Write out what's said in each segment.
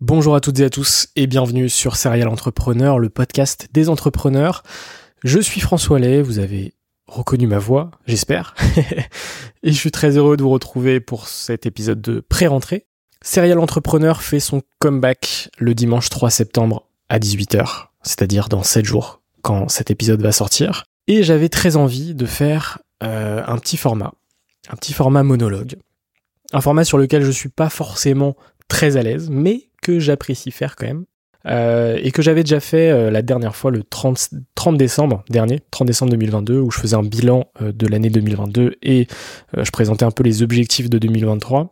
Bonjour à toutes et à tous et bienvenue sur Serial Entrepreneur, le podcast des entrepreneurs. Je suis François Lay, vous avez reconnu ma voix, j'espère. et je suis très heureux de vous retrouver pour cet épisode de pré-rentrée. Serial Entrepreneur fait son comeback le dimanche 3 septembre à 18h, c'est-à-dire dans 7 jours quand cet épisode va sortir. Et j'avais très envie de faire euh, un petit format, un petit format monologue. Un format sur lequel je suis pas forcément très à l'aise, mais que j'apprécie faire quand même. Euh, et que j'avais déjà fait euh, la dernière fois le 30, 30, décembre dernier, 30 décembre 2022, où je faisais un bilan euh, de l'année 2022 et je présentais un peu les objectifs de 2023.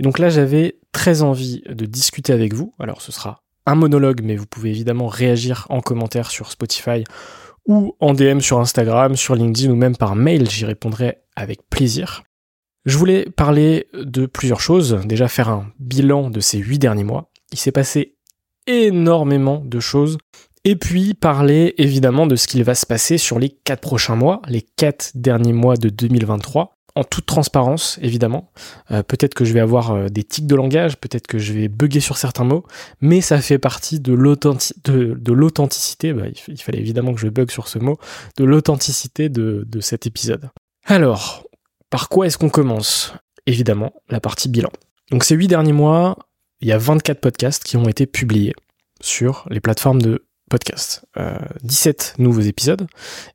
Et donc là, j'avais très envie de discuter avec vous. Alors ce sera un monologue, mais vous pouvez évidemment réagir en commentaire sur Spotify ou en DM sur Instagram, sur LinkedIn ou même par mail, j'y répondrai avec plaisir. Je voulais parler de plusieurs choses, déjà faire un bilan de ces huit derniers mois. Il s'est passé énormément de choses. Et puis parler évidemment de ce qu'il va se passer sur les quatre prochains mois, les quatre derniers mois de 2023 en toute transparence, évidemment. Euh, peut-être que je vais avoir euh, des tics de langage, peut-être que je vais bugger sur certains mots, mais ça fait partie de l'authenticité, bah, il, fallait évidemment que je bug sur ce mot, de l'authenticité de, de cet épisode. Alors, par quoi est-ce qu'on commence Évidemment, la partie bilan. Donc ces huit derniers mois, il y a 24 podcasts qui ont été publiés sur les plateformes de podcast. Euh, 17 nouveaux épisodes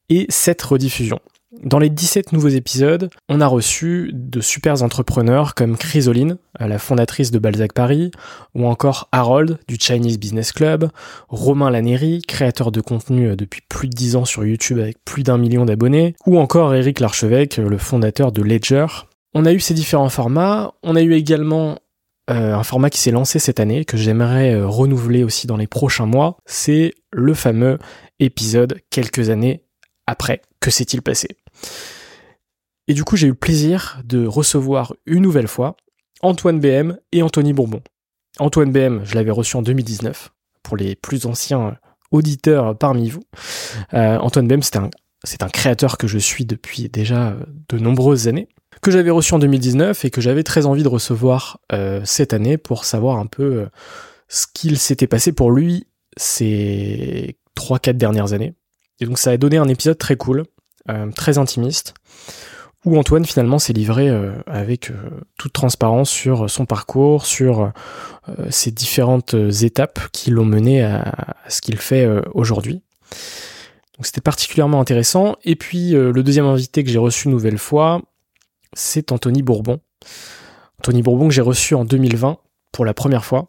et 7 rediffusions. Dans les 17 nouveaux épisodes, on a reçu de super entrepreneurs comme Chrysoline, la fondatrice de Balzac Paris, ou encore Harold du Chinese Business Club, Romain Laneri, créateur de contenu depuis plus de 10 ans sur YouTube avec plus d'un million d'abonnés, ou encore Eric Larchevêque, le fondateur de Ledger. On a eu ces différents formats, on a eu également euh, un format qui s'est lancé cette année, que j'aimerais euh, renouveler aussi dans les prochains mois, c'est le fameux épisode quelques années après, que s'est-il passé? Et du coup, j'ai eu le plaisir de recevoir une nouvelle fois Antoine BM et Anthony Bourbon. Antoine BM, je l'avais reçu en 2019, pour les plus anciens auditeurs parmi vous. Euh, Antoine BM, c'est un, créateur que je suis depuis déjà de nombreuses années, que j'avais reçu en 2019 et que j'avais très envie de recevoir euh, cette année pour savoir un peu euh, ce qu'il s'était passé pour lui ces 3-4 dernières années. Et donc ça a donné un épisode très cool, euh, très intimiste, où Antoine finalement s'est livré euh, avec euh, toute transparence sur son parcours, sur ses différentes étapes qui l'ont mené à, ce qu'il fait aujourd'hui. Donc c'était particulièrement intéressant. Et puis le deuxième invité que j'ai reçu une nouvelle fois, c'est Anthony Bourbon. Anthony Bourbon que j'ai reçu en 2020 pour la première fois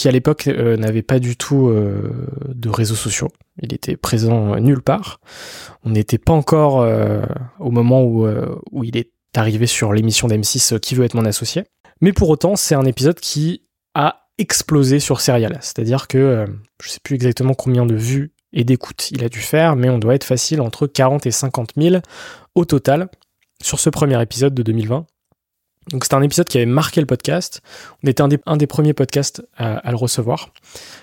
qui à l'époque euh, n'avait pas du tout euh, de réseaux sociaux. Il était présent nulle part. On n'était pas encore euh, au moment où, il est arrivé sur l'émission d'M6 Qui veut être mon associé. Mais pour autant, c'est un épisode qui a explosé sur Serial. C'est-à-dire que je sais plus exactement combien de vues et d'écoutes il a dû faire, mais on doit être facile entre 40 et 50 000 au total sur ce premier épisode de 2020. Donc c'était un épisode qui avait marqué le podcast. On était un des, premiers podcasts à, le recevoir.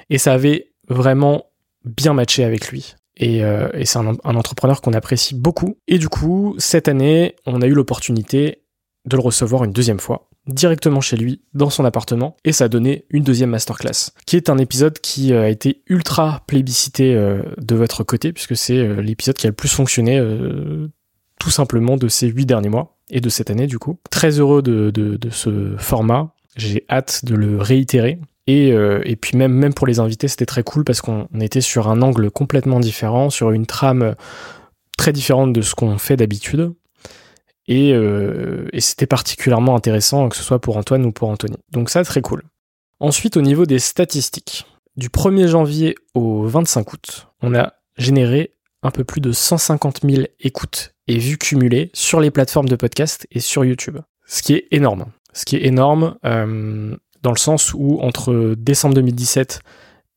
Et ça avait vraiment bien matché avec lui. Et, euh, c'est un, entrepreneur qu'on apprécie beaucoup. Et du coup, cette année, on a eu l'opportunité de le recevoir une deuxième fois, directement chez lui, dans son appartement. Et ça a donné une deuxième masterclass, qui est un épisode qui euh, a été ultra plébiscité euh, de votre côté, puisque c'est l'épisode qui a le plus fonctionné tout simplement de ces huit derniers mois et de cette année du coup. Très heureux de, ce format. J'ai hâte de le réitérer. Et, euh, puis même, même pour les invités, c'était très cool parce qu'on était sur un angle complètement différent, sur une trame très différente de ce qu'on fait d'habitude. Et, euh, et c'était particulièrement intéressant, que ce soit pour Antoine ou pour Anthony. Donc ça, très cool. Ensuite, au niveau des statistiques, du 1er janvier au 25 août, on a généré un peu plus de 150 000 écoutes et vues cumulées sur les plateformes de podcast et sur YouTube. Ce qui est énorme. Ce qui est énorme euh, dans le sens où entre décembre 2017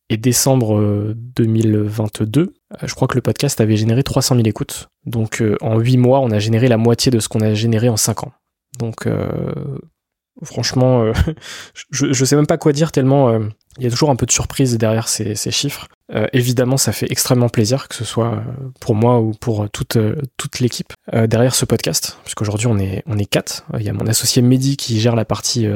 et décembre 2022, euh, je crois que le podcast avait généré 300 000 écoutes. Donc euh, en 8 mois, on a généré la moitié de ce qu'on a généré en 5 ans. Donc franchement, je, ne sais même pas quoi dire tellement il y a toujours un peu de surprise derrière ces, chiffres. Euh, évidemment, ça fait extrêmement plaisir, que ce soit euh, pour moi ou pour toute, euh, toute l'équipe derrière ce podcast, puisqu'aujourd'hui on est, on est quatre. Il y a mon associé Mehdi qui gère la partie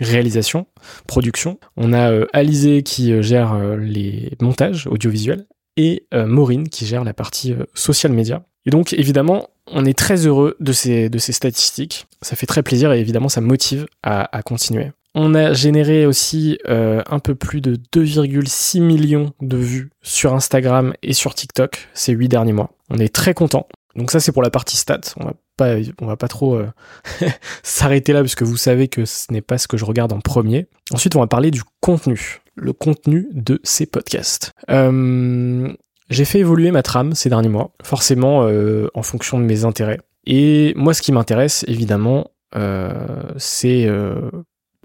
réalisation, production. On a Alizé qui gère les montages audiovisuels et Maureen qui gère la partie social media. Et donc évidemment, on est très heureux de ces, de ces statistiques. Ça fait très plaisir et évidemment ça motive à, à continuer. On a généré aussi un peu plus de 2,6 millions de vues sur Instagram et sur TikTok ces huit derniers mois. On est très content. Donc ça c'est pour la partie stats. On va pas, on va pas trop euh, s'arrêter là puisque vous savez que ce n'est pas ce que je regarde en premier. Ensuite on va parler du contenu, le contenu de ces podcasts. Euh, j'ai fait évoluer ma trame ces derniers mois, forcément euh, en fonction de mes intérêts. Et moi ce qui m'intéresse évidemment, c'est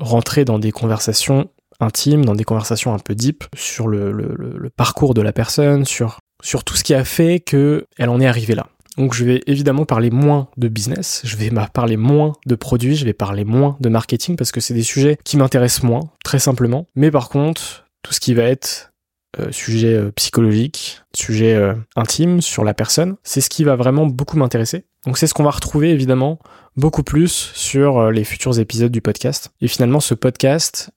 rentrer dans des conversations intimes, dans des conversations un peu deep sur le, parcours de la personne, sur sur tout ce qui a fait qu'elle en est arrivée là. Donc je vais évidemment parler moins de business, je vais parler moins de produits, je vais parler moins de marketing parce que c'est des sujets qui m'intéressent moins, très simplement. Mais par contre, tout ce qui va être euh, sujet euh, psychologique, sujet euh, intime sur la personne, c'est ce qui va vraiment beaucoup m'intéresser. Donc c'est ce qu'on va retrouver évidemment beaucoup plus sur les futurs épisodes du podcast. Et finalement, ce podcast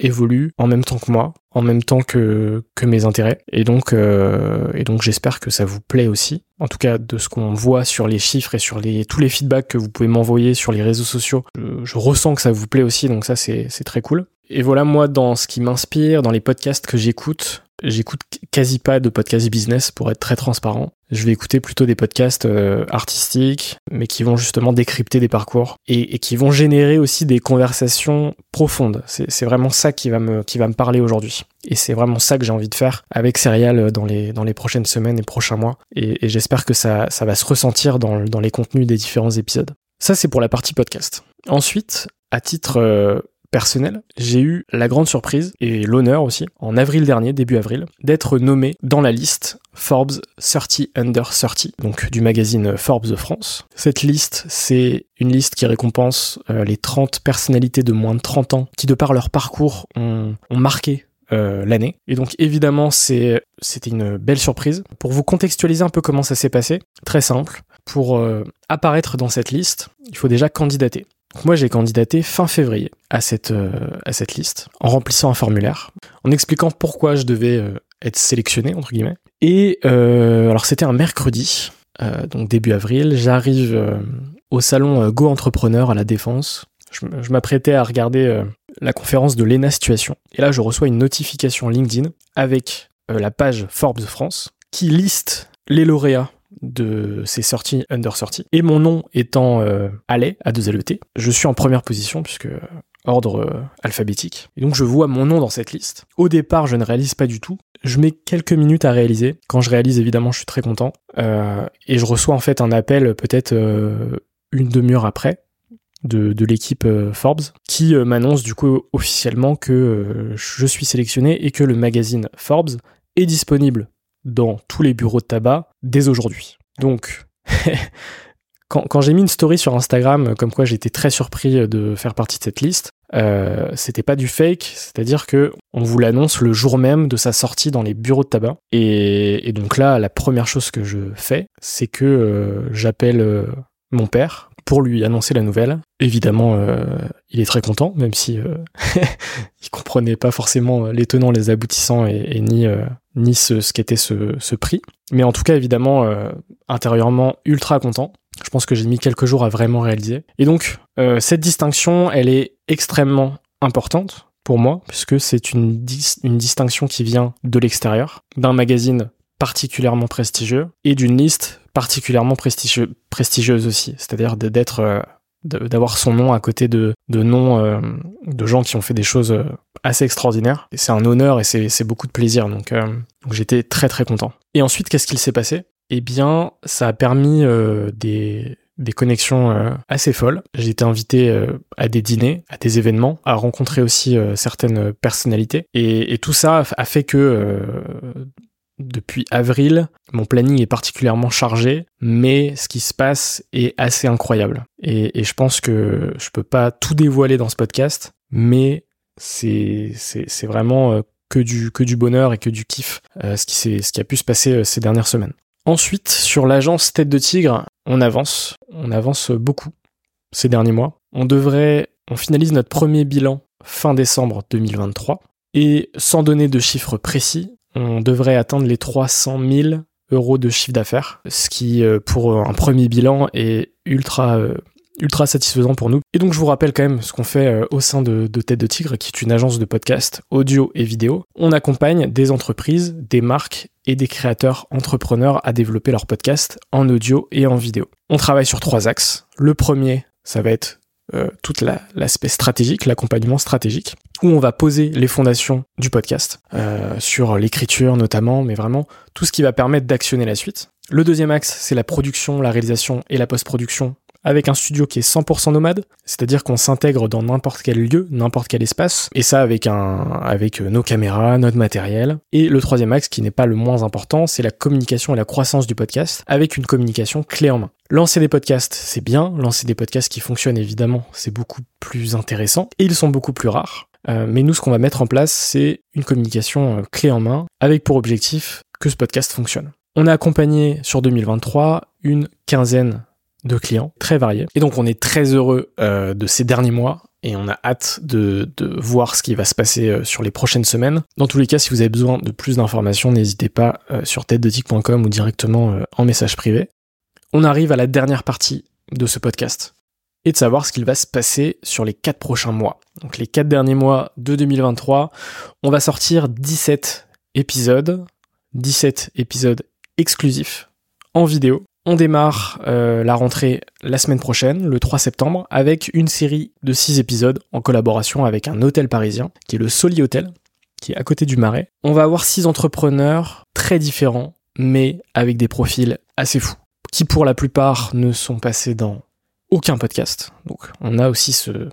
évolue en même temps que moi, en même temps que, que mes intérêts. Et donc, et donc j'espère que ça vous plaît aussi. En tout cas, de ce qu'on voit sur les chiffres et sur les, tous les feedbacks que vous pouvez m'envoyer sur les réseaux sociaux, je, je ressens que ça vous plaît aussi, donc ça c'est très cool. Et voilà, moi, dans ce qui m'inspire, dans les podcasts que j'écoute, j'écoute quasi pas de podcasts business pour être très transparent. Je vais écouter plutôt des podcasts euh, artistiques, mais qui vont justement décrypter des parcours et, qui vont générer aussi des conversations profondes. C'est vraiment ça qui va me, qui va me parler aujourd'hui. Et c'est vraiment ça que j'ai envie de faire avec Serial dans les, dans les prochaines semaines et prochains mois. Et, j'espère que ça, ça va se ressentir dans, dans les contenus des différents épisodes. Ça, c'est pour la partie podcast. Ensuite, à titre euh, personnel, j'ai eu la grande surprise et l'honneur aussi, en avril dernier, début avril, d'être nommé dans la liste Forbes 30 Under 30, donc du magazine Forbes France. Cette liste, c'est une liste qui récompense euh, les 30 personnalités de moins de 30 ans qui, de par leur parcours, ont, marqué euh, l'année. Et donc évidemment, c'est c'était une belle surprise. Pour vous contextualiser un peu comment ça s'est passé, très simple. Pour euh, apparaître dans cette liste, il faut déjà candidater. Moi, j'ai candidaté fin février à cette, euh, à cette liste, en remplissant un formulaire, en expliquant pourquoi je devais euh, être sélectionné, entre guillemets. Et euh, alors, c'était un mercredi, donc début avril. J'arrive au salon Go Entrepreneur à la Défense. Je, m'apprêtais à regarder la conférence de l'ENA Situation. Et là, je reçois une notification LinkedIn avec la page Forbes France qui liste les lauréats de ces sorties under 30. Et mon nom étant euh, Allais, à 2 LET, je suis en première position puisque euh, ordre euh, alphabétique. Et donc je vois mon nom dans cette liste. Au départ, je ne réalise pas du tout. Je mets quelques minutes à réaliser. Quand je réalise, évidemment, je suis très content. et je reçois en fait un appel peut-être une demi-heure après de l'équipe Forbes qui m'annonce du coup officiellement que je suis sélectionné et que le magazine Forbes est disponible dans tous les bureaux de tabac dès aujourd'hui. Donc, quand, j'ai mis une story sur Instagram, comme quoi j'étais très surpris de faire partie de cette liste, euh, c'était pas du fake, c'est-à-dire que on vous l'annonce le jour même de sa sortie dans les bureaux de tabac. Et, donc là, la première chose que je fais, c'est que euh, j'appelle euh, mon père pour lui annoncer la nouvelle. Évidemment, euh, il est très content, même si euh, il comprenait pas forcément les tenants, les aboutissants et, ni euh, ni ce, qu'était ce, prix. Mais en tout cas, évidemment, intérieurement ultra content. Je pense que j'ai mis quelques jours à vraiment réaliser. Et donc, cette distinction, elle est extrêmement importante pour moi, puisque c'est une, une distinction qui vient de l'extérieur, d'un magazine particulièrement prestigieux et d'une liste particulièrement prestigieux, prestigieuse aussi, c'est-à-dire d'être euh, d'avoir son nom à côté de, de noms euh, de gens qui ont fait des choses euh, assez extraordinaires. C'est un honneur et c'est beaucoup de plaisir, donc, donc j'étais très très content. Et ensuite, qu'est-ce qu'il s'est passé? Eh bien, ça a permis des, des connexions assez folles. J'ai été invité à des dîners, à des événements, à rencontrer aussi certaines personnalités. Et, et, tout ça a fait que depuis avril. Mon planning est particulièrement chargé, mais ce qui se passe est assez incroyable. Et, je pense que je peux pas tout dévoiler dans ce podcast, mais c'est vraiment euh, que du bonheur et que du kiff euh, ce qui ce qui a pu se passer euh, ces dernières semaines. Ensuite, sur l'agence Tête de Tigre, on avance, on avance beaucoup ces derniers mois. On devrait on finalise notre premier bilan fin décembre 2023. Et sans donner de chiffres précis, on devrait atteindre les 300 000 euros de chiffre d'affaires, ce qui euh, pour un premier bilan est ultra euh, ultra satisfaisant pour nous. Et donc je vous rappelle quand même ce qu'on fait euh, au sein de, Tête de Tigre, qui est une agence de podcast audio et vidéo. On accompagne des entreprises, des marques et des créateurs entrepreneurs à développer leur podcast en audio et en vidéo. On travaille sur trois axes. Le premier, ça va être euh, tout l'aspect stratégique, l'accompagnement stratégique, où on va poser les fondations du podcast, euh, sur l'écriture notamment, mais vraiment tout ce qui va permettre d'actionner la suite. Le deuxième axe, c'est la production, la réalisation et la post-production avec un studio qui est 100% nomade, c'est-à-dire qu'on s'intègre dans n'importe quel lieu, n'importe quel espace, et ça avec un, avec nos caméras, notre matériel. Et le troisième axe, qui n'est pas le moins important, c'est la communication et la croissance du podcast, avec une communication clé en main. Lancer des podcasts, c'est bien, lancer des podcasts qui fonctionnent évidemment, c'est beaucoup plus intéressant, et ils sont beaucoup plus rares. Euh, mais nous, ce qu'on va mettre en place, c'est une communication euh, clé en main, avec pour objectif que ce podcast fonctionne. On a accompagné sur 2023 une quinzaine de clients très variés. Et donc on est très heureux euh, de ces derniers mois et on a hâte de, voir ce qui va se passer sur les prochaines semaines. Dans tous les cas, si vous avez besoin de plus d'informations, n'hésitez pas sur tête-de-tic.com ou directement en message privé. On arrive à la dernière partie de ce podcast et de savoir ce qu'il va se passer sur les quatre prochains mois. Donc les quatre derniers mois de 2023, on va sortir 17 épisodes, 17 épisodes exclusifs en vidéo on démarre euh, la rentrée la semaine prochaine, le 3 septembre, avec une série de 6 épisodes en collaboration avec un hôtel parisien, qui est le Soli Hotel, qui est à côté du Marais. On va avoir 6 entrepreneurs très différents, mais avec des profils assez fous, qui pour la plupart ne sont passés dans aucun podcast. Donc on a aussi ce,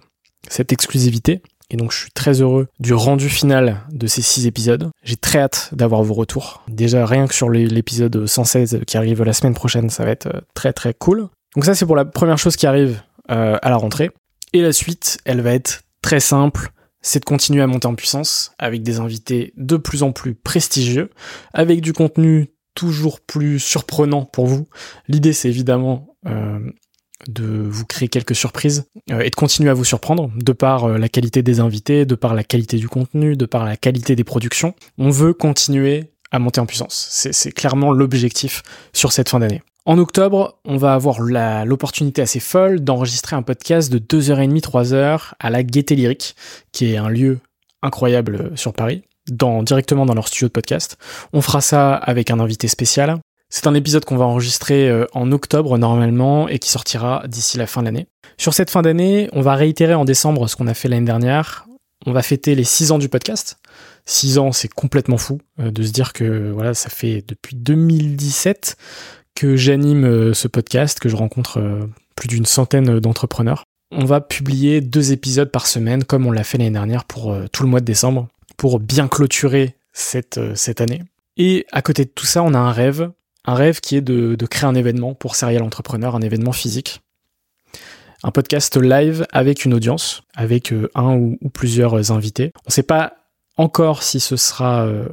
cette exclusivité. Et donc je suis très heureux du rendu final de ces six épisodes. J'ai très hâte d'avoir vos retours. Déjà rien que sur l'épisode 116 qui arrive la semaine prochaine, ça va être euh, très très cool. Donc ça c'est pour la première chose qui arrive euh, à la rentrée. Et la suite, elle va être très simple. C'est de continuer à monter en puissance avec des invités de plus en plus prestigieux, avec du contenu toujours plus surprenant pour vous. L'idée c'est évidemment euh, de vous créer quelques surprises euh, et de continuer à vous surprendre de par euh, la qualité des invités, de par la qualité du contenu, de par la qualité des productions. On veut continuer à monter en puissance. C'est clairement l'objectif sur cette fin d'année. En octobre, on va avoir l'opportunité assez folle d'enregistrer un podcast de 2h30, 3h à la Gaieté Lyrique, qui est un lieu incroyable sur Paris, directement dans leur studio de podcast. On fera ça avec un invité spécial. C'est un épisode qu'on va enregistrer euh, en octobre normalement et qui sortira d'ici la fin de l'année. Sur cette fin d'année, on va réitérer en décembre ce qu'on a fait l'année dernière. On va fêter les 6 ans du podcast. 6 ans, c'est complètement fou euh, de se dire que voilà, ça fait depuis 2017 que j'anime euh, ce podcast, que je rencontre plus d'une centaine d'entrepreneurs. On va publier deux épisodes par semaine comme on l'a fait l'année dernière pour tout le mois de décembre pour bien clôturer cette, cette année. Et à côté de tout ça, on a un rêve, un rêve qui est de, créer un événement pour Serial Entrepreneur, un événement physique. Un podcast live avec une audience, avec euh, un ou, plusieurs invités. On ne sait pas encore si ce sera euh,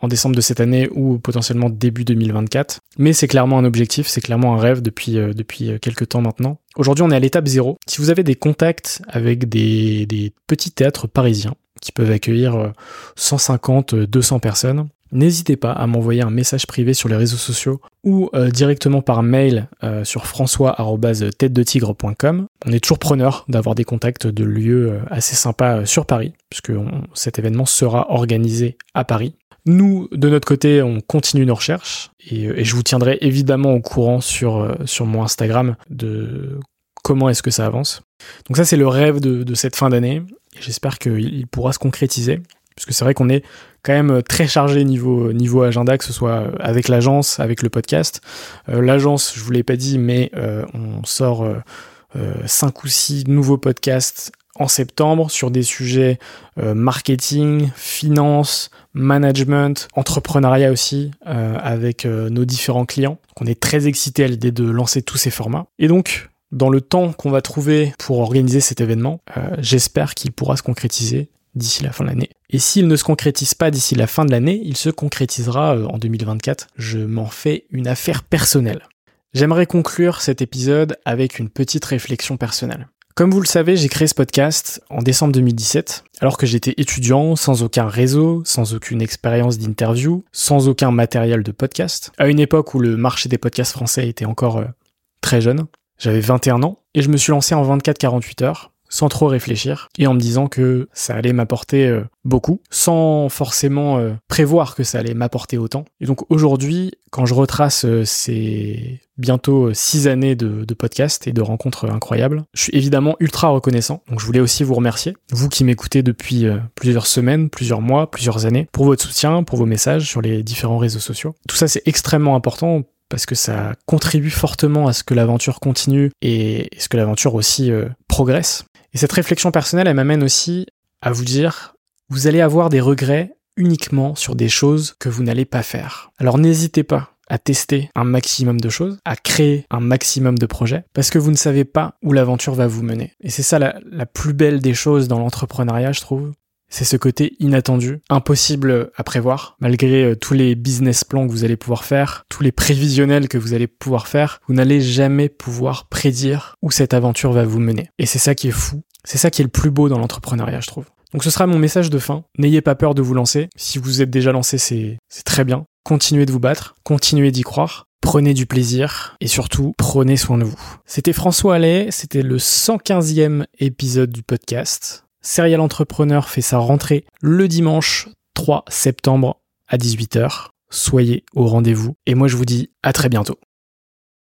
en décembre de cette année ou potentiellement début 2024. Mais c'est clairement un objectif, c'est clairement un rêve depuis, euh, depuis quelques temps maintenant. Aujourd'hui, on est à l'étape zéro. Si vous avez des contacts avec des, des petits théâtres parisiens qui peuvent accueillir 150, 200 personnes, n'hésitez pas à m'envoyer un message privé sur les réseaux sociaux ou euh, directement par mail euh, sur françois.tête-de-tigre.com. On est toujours preneur d'avoir des contacts de lieux euh, assez sympas sur Paris, puisque cet événement sera organisé à Paris. Nous, de notre côté, on continue nos recherches et, je vous tiendrai évidemment au courant sur mon Instagram de comment est-ce que ça avance. Donc ça, c'est le rêve de, cette fin d'année. J'espère qu'il pourra se concrétiser. Parce que c'est vrai qu'on est quand même euh, très chargé niveau, agenda, que ce soit euh, avec l'agence, avec le podcast. Euh, l'agence, je vous l'ai pas dit, mais on sort euh, 5 ou 6 nouveaux podcasts en septembre sur des sujets marketing, finance, management, entrepreneuriat aussi, avec nos différents clients. on est très excité à l'idée de lancer tous ces formats. Et donc, dans le temps qu'on va trouver pour organiser cet événement, j'espère qu'il pourra se concrétiser d'ici la fin de l'année. Et s'il ne se concrétise pas d'ici la fin de l'année, il se concrétisera euh, en 2024. Je m'en fais une affaire personnelle. J'aimerais conclure cet épisode avec une petite réflexion personnelle. Comme vous le savez, j'ai créé ce podcast en décembre 2017, alors que j'étais étudiant, sans aucun réseau, sans aucune expérience d'interview, sans aucun matériel de podcast, à une époque où le marché des podcasts français était encore euh, très jeune. J'avais 21 ans et je me suis lancé en 24-48 heures sans trop réfléchir et en me disant que ça allait m'apporter euh, beaucoup sans forcément euh, prévoir que ça allait m'apporter autant. Et donc aujourd'hui, quand je retrace euh, ces bientôt six années de, de podcast et de rencontres incroyables, je suis évidemment ultra reconnaissant. Donc je voulais aussi vous remercier, vous qui m'écoutez depuis plusieurs semaines, plusieurs mois, plusieurs années, pour votre soutien, pour vos messages sur les différents réseaux sociaux. Tout ça c'est extrêmement important parce que ça contribue fortement à ce que l'aventure continue et ce que l'aventure aussi progresse. Et cette réflexion personnelle, elle m'amène aussi à vous dire, vous allez avoir des regrets uniquement sur des choses que vous n'allez pas faire. Alors n'hésitez pas à tester un maximum de choses, à créer un maximum de projets, parce que vous ne savez pas où l'aventure va vous mener. Et c'est ça la, la, plus belle des choses dans l'entrepreneuriat, je trouve, c'est ce côté inattendu, impossible à prévoir, malgré euh, tous les business plans que vous allez pouvoir faire, tous les prévisionnels que vous allez pouvoir faire, vous n'allez jamais pouvoir prédire où cette aventure va vous mener. Et c'est ça qui est fou, c'est ça qui est le plus beau dans l'entrepreneuriat, je trouve. Donc ce sera mon message de fin. N'ayez pas peur de vous lancer. Si vous êtes déjà lancé, c'est très bien. Continuez de vous battre, continuez d'y croire. Prenez du plaisir et surtout prenez soin de vous. C'était François Allais, c'était le 115e épisode du podcast. Serial Entrepreneur fait sa rentrée le dimanche 3 septembre à 18h. Soyez au rendez-vous et moi je vous dis à très bientôt.